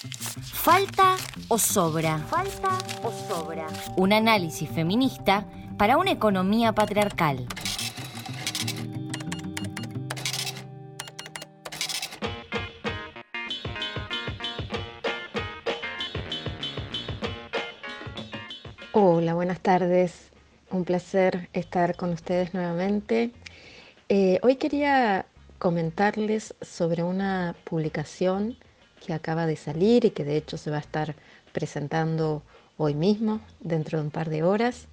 ¿Falta o sobra? ¿Falta o sobra? Un análisis feminista para una economía patriarcal. Hola, buenas tardes. Un placer estar con ustedes nuevamente. Eh, hoy quería comentarles sobre una publicación que acaba de salir y que de hecho se va a estar presentando hoy mismo, dentro de un par de horas.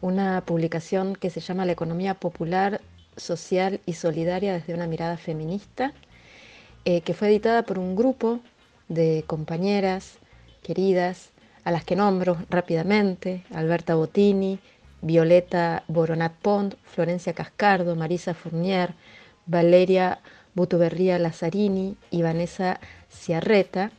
Una publicación que se llama La economía popular, social y solidaria desde una mirada feminista, eh, que fue editada por un grupo de compañeras queridas a las que nombro rápidamente, Alberta Bottini, Violeta Boronat Pont, Florencia Cascardo, Marisa Fournier, Valeria Butuberría Lazzarini y Vanessa Ciarreta,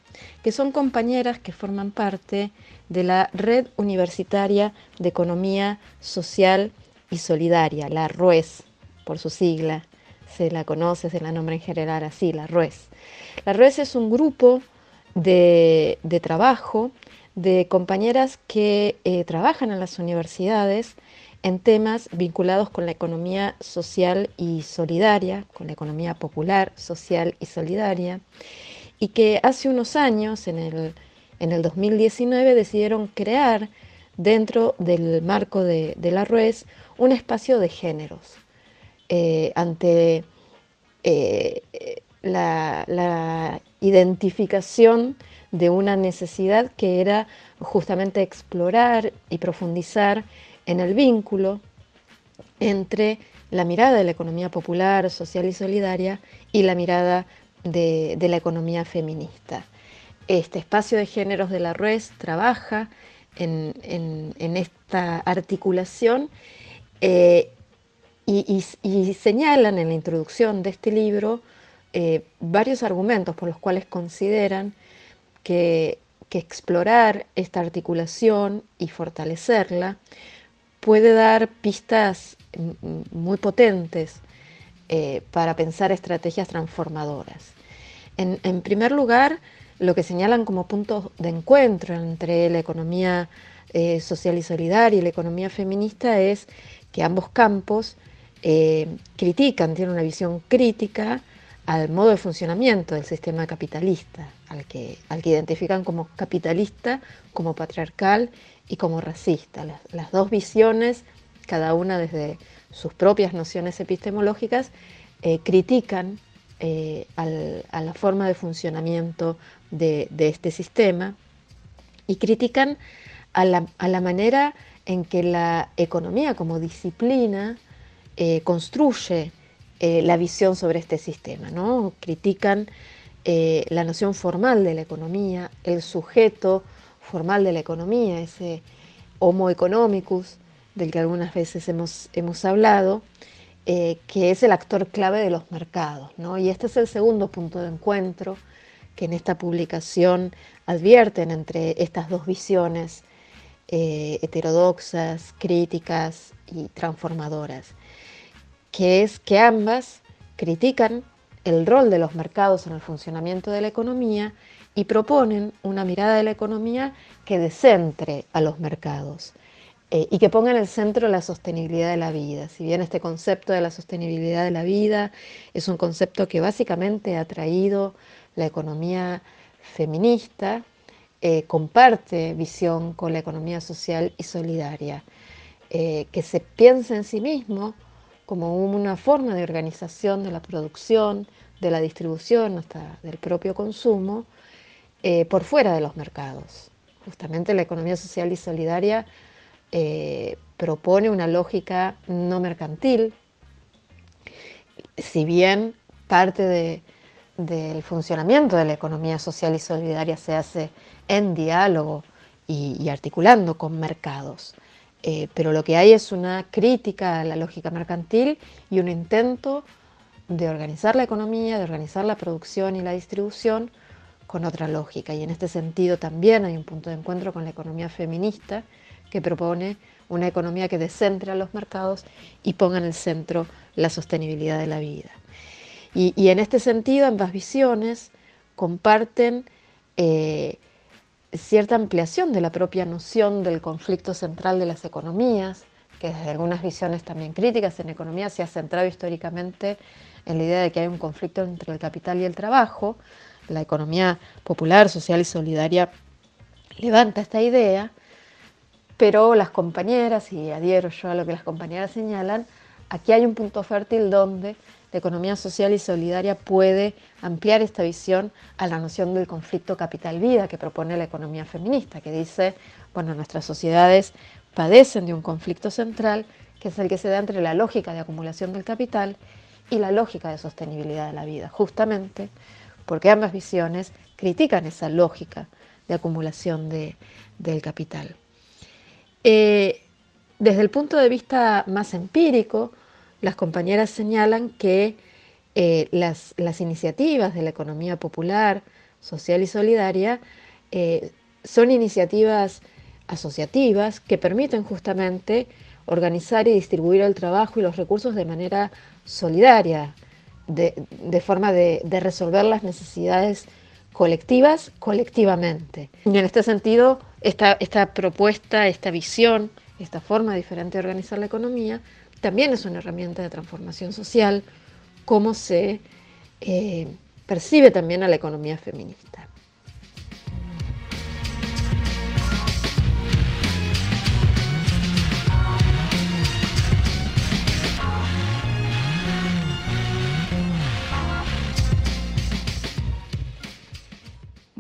que son compañeras que forman parte de la Red Universitaria de Economía Social y Solidaria, la RUES, por su sigla. Se la conoce, se la nombra en general así, la RUES. La RUES es un grupo de, trabajo de compañeras que eh, trabajan en las universidades en temas vinculados con la economía social y solidaria, con la economía popular, social y solidaria, y que hace unos años, en el, en el 2019, decidieron crear dentro del marco de, la RUES un espacio de géneros eh, ante eh, la identificación de una necesidad que era justamente explorar y profundizar en el vínculo entre la mirada de la economía popular, social y solidaria y la mirada de, la economía feminista. Este espacio de géneros de la RUES trabaja en, esta articulación eh, y, señalan en la introducción de este libro eh, varios argumentos por los cuales consideran que explorar esta articulación y fortalecerla puede dar pistas muy potentes eh, para pensar estrategias transformadoras. En, primer lugar, lo que señalan como puntos de encuentro entre la economía eh, social y solidaria y la economía feminista es que ambos campos eh, critican, tienen una visión crítica al modo de funcionamiento del sistema capitalista, al que, al que identifican como capitalista, como patriarcal y como racista. Las, dos visiones, cada una desde sus propias nociones epistemológicas, eh, critican eh, a la forma de funcionamiento de, este sistema y critican a la, manera en que la economía como disciplina eh, construye la visión sobre este sistema. ¿no? Critican la noción formal de la economía, el sujeto formal de la economía, ese homo economicus del que algunas veces hemos, hemos hablado, eh, que es el actor clave de los mercados. ¿no? Y este es el segundo punto de encuentro que en esta publicación advierten entre estas dos visiones eh, heterodoxas, críticas y transformadoras que es que ambas critican el rol de los mercados en el funcionamiento de la economía y proponen una mirada de la economía que descentre a los mercados eh, y que ponga en el centro la sostenibilidad de la vida. Si bien este concepto de la sostenibilidad de la vida es un concepto que básicamente ha traído la economía feminista, eh, comparte visión con la economía social y solidaria, eh, que se piensa en sí mismo como una forma de organización de la producción, de la distribución, hasta del propio consumo, eh, por fuera de los mercados. Justamente la economía social y solidaria eh, propone una lógica no mercantil, si bien parte de, del funcionamiento de la economía social y solidaria se hace en diálogo y, y articulando con mercados. Eh, pero lo que hay es una crítica a la lógica mercantil y un intento de organizar la economía, de organizar la producción y la distribución con otra lógica. Y en este sentido también hay un punto de encuentro con la economía feminista que propone una economía que descentre a los mercados y ponga en el centro la sostenibilidad de la vida. Y, en este sentido ambas visiones comparten cierta ampliación de la propia noción del conflicto central de las economías, que desde algunas visiones también críticas en economía se ha centrado históricamente en la idea de que hay un conflicto entre el capital y el trabajo. La economía popular, social y solidaria levanta esta idea, pero las compañeras, y adhiero yo a lo que las compañeras señalan, aquí hay un punto fértil donde la economía social y solidaria puede ampliar esta visión a la noción del conflicto capital-vida que propone la economía feminista, que dice, bueno, nuestras sociedades padecen de un conflicto central, que es el que se da entre la lógica de acumulación del capital y la lógica de sostenibilidad de la vida, justamente porque ambas visiones critican esa lógica de acumulación del capital. Eh, desde el punto de vista más empírico, las compañeras señalan que eh, las, iniciativas de la economía popular, social y solidaria eh, son iniciativas asociativas que permiten justamente organizar y distribuir el trabajo y los recursos de manera solidaria, de, forma de, resolver las necesidades colectivas colectivamente. Y en este sentido, esta, esta propuesta, esta visión, esta forma diferente de organizar la economía, también es una herramienta de transformación social, como se eh, percibe también a la economía feminista.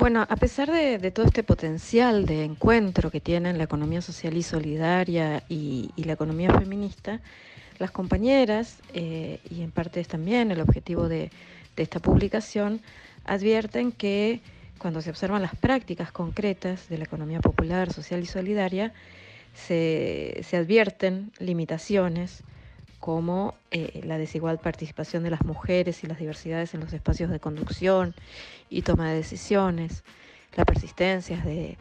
Bueno, a pesar de, todo este potencial de encuentro que tienen la economía social y solidaria y, la economía feminista, las compañeras, eh, y en parte es también el objetivo de, esta publicación, advierten que cuando se observan las prácticas concretas de la economía popular, social y solidaria, se advierten limitaciones como eh, la desigual participación de las mujeres y las diversidades en los espacios de conducción y toma de decisiones, la persistencia de,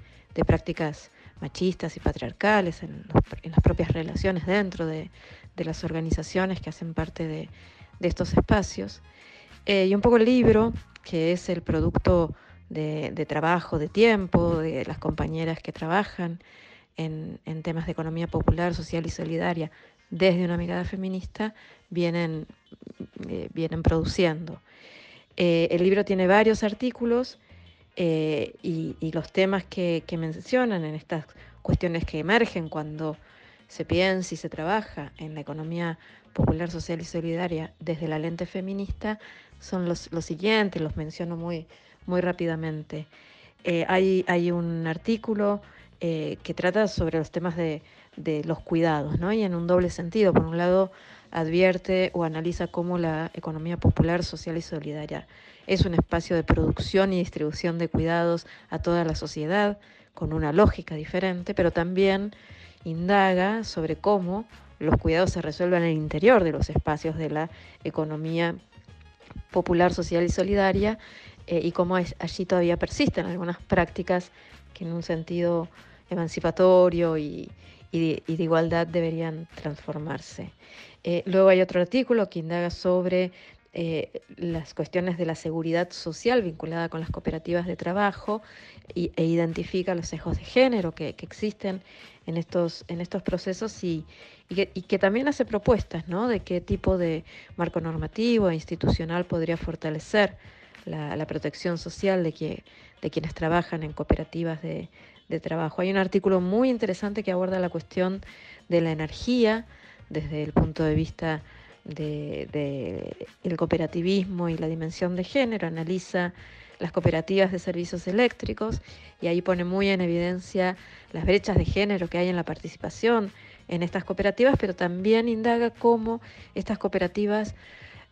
prácticas machistas y patriarcales en, las propias relaciones dentro de, las organizaciones que hacen parte de, estos espacios. Eh, y un poco el libro, que es el producto de, trabajo, de tiempo, de las compañeras que trabajan en, en temas de economía popular, social y solidaria desde una mirada feminista vienen, eh, vienen produciendo. Eh, el libro tiene varios artículos eh, y, los temas que, mencionan en estas cuestiones que emergen cuando se piensa y se trabaja en la economía popular, social y solidaria desde la lente feminista son los, siguientes, los menciono muy, muy rápidamente. hay, hay, un artículo que trata sobre los temas de, de los cuidados, ¿no? Y en un doble sentido. Por un lado, advierte o analiza cómo la economía popular, social y solidaria es un espacio de producción y distribución de cuidados a toda la sociedad, con una lógica diferente, pero también indaga sobre cómo los cuidados se resuelven en el interior de los espacios de la economía popular, social y solidaria, eh, y cómo allí todavía persisten algunas prácticas que en un sentido emancipatorio y, y de, igualdad deberían transformarse. Eh, luego hay otro artículo que indaga sobre eh, las cuestiones de la seguridad social vinculada con las cooperativas de trabajo e identifica los sesgos de género que, existen en estos, en estos procesos y, que, también hace propuestas ¿no? de qué tipo de marco normativo e institucional podría fortalecer la, protección social de, que, de quienes trabajan en cooperativas de, de trabajo. Hay un artículo muy interesante que aborda la cuestión de la energía desde el punto de vista del de, el cooperativismo y la dimensión de género, analiza las cooperativas de servicios eléctricos y ahí pone muy en evidencia las brechas de género que hay en la participación en estas cooperativas, pero también indaga cómo estas cooperativas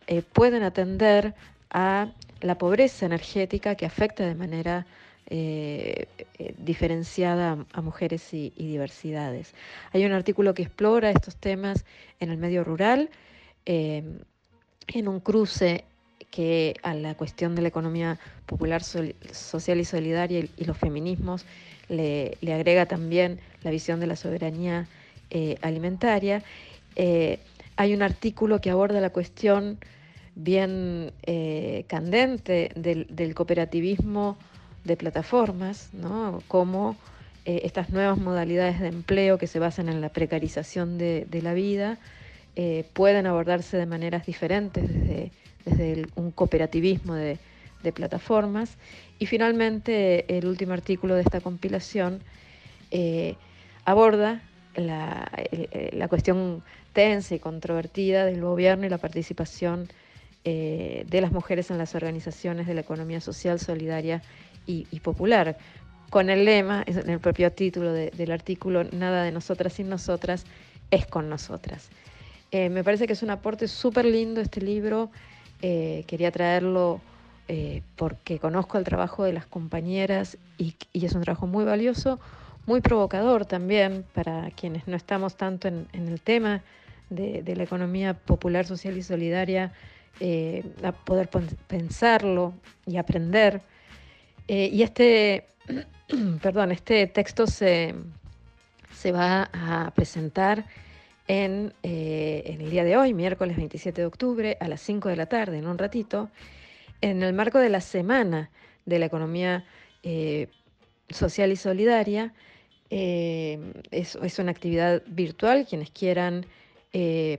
eh, pueden atender a la pobreza energética que afecta de manera eh, eh, diferenciada a, mujeres y, diversidades. Hay un artículo que explora estos temas en el medio rural, eh, en un cruce que a la cuestión de la economía popular, social y solidaria y, los feminismos le, agrega también la visión de la soberanía alimentaria. hay un artículo que aborda la cuestión bien candente del, cooperativismo de plataformas, ¿no? Cómo eh, estas nuevas modalidades de empleo que se basan en la precarización de, la vida eh, pueden abordarse de maneras diferentes desde, desde un cooperativismo de, plataformas. Y finalmente, el último artículo de esta compilación eh, aborda la, la, cuestión tensa y controvertida del gobierno y la participación de las mujeres en las organizaciones de la economía social, solidaria y popular, con el lema, en el propio título del artículo, Nada de nosotras sin nosotras es con nosotras. Eh, me parece que es un aporte súper lindo este libro. Eh, quería traerlo eh, porque conozco el trabajo de las compañeras y, es un trabajo muy valioso, muy provocador también para quienes no estamos tanto en, el tema de, la economía popular, social y solidaria, a poder pensarlo y aprender. y este perdón, este texto se, se va a presentar en, eh, en, el día de hoy, miércoles 27 de octubre, a las 5 de la tarde, en un ratito, en el marco de la Semana de la Economía eh, Social y Solidaria. Eh, es, es, una actividad virtual, quienes quieran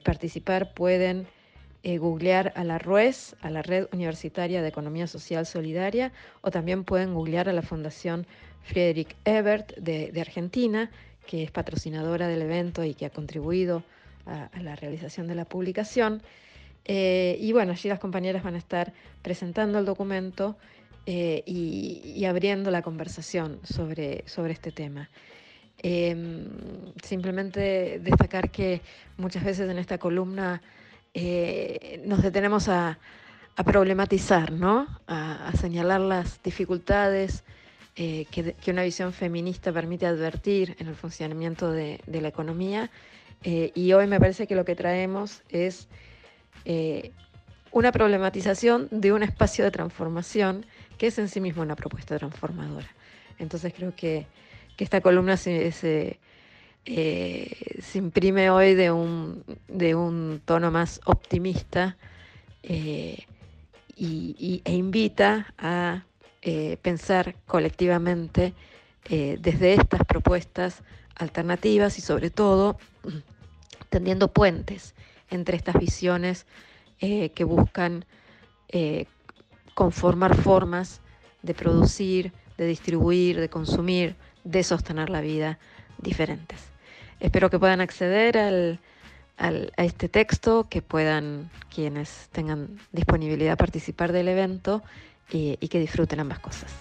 participar pueden eh, googlear a la RUES, a la Red Universitaria de Economía Social Solidaria, o también pueden googlear a la Fundación Friedrich Ebert de, Argentina, que es patrocinadora del evento y que ha contribuido a, la realización de la publicación. Eh, y bueno, allí las compañeras van a estar presentando el documento eh, y, abriendo la conversación sobre, sobre este tema. Em, simplemente destacar que muchas veces en esta columna eh, nos detenemos a, problematizar, ¿no? a, señalar las dificultades eh, que, una visión feminista permite advertir en el funcionamiento de, la economía. Eh, y hoy me parece que lo que traemos es una problematización de un espacio de transformación que es en sí mismo una propuesta transformadora. Entonces creo que, esta columna se, se eh, se imprime hoy de un, de un tono más optimista eh, y, e invita a eh, pensar colectivamente desde estas propuestas alternativas y sobre todo tendiendo puentes entre estas visiones que buscan conformar formas de producir, de distribuir, de consumir, de sostener la vida diferentes. Espero que puedan acceder al, a este texto, que puedan quienes tengan disponibilidad participar del evento y que disfruten ambas cosas.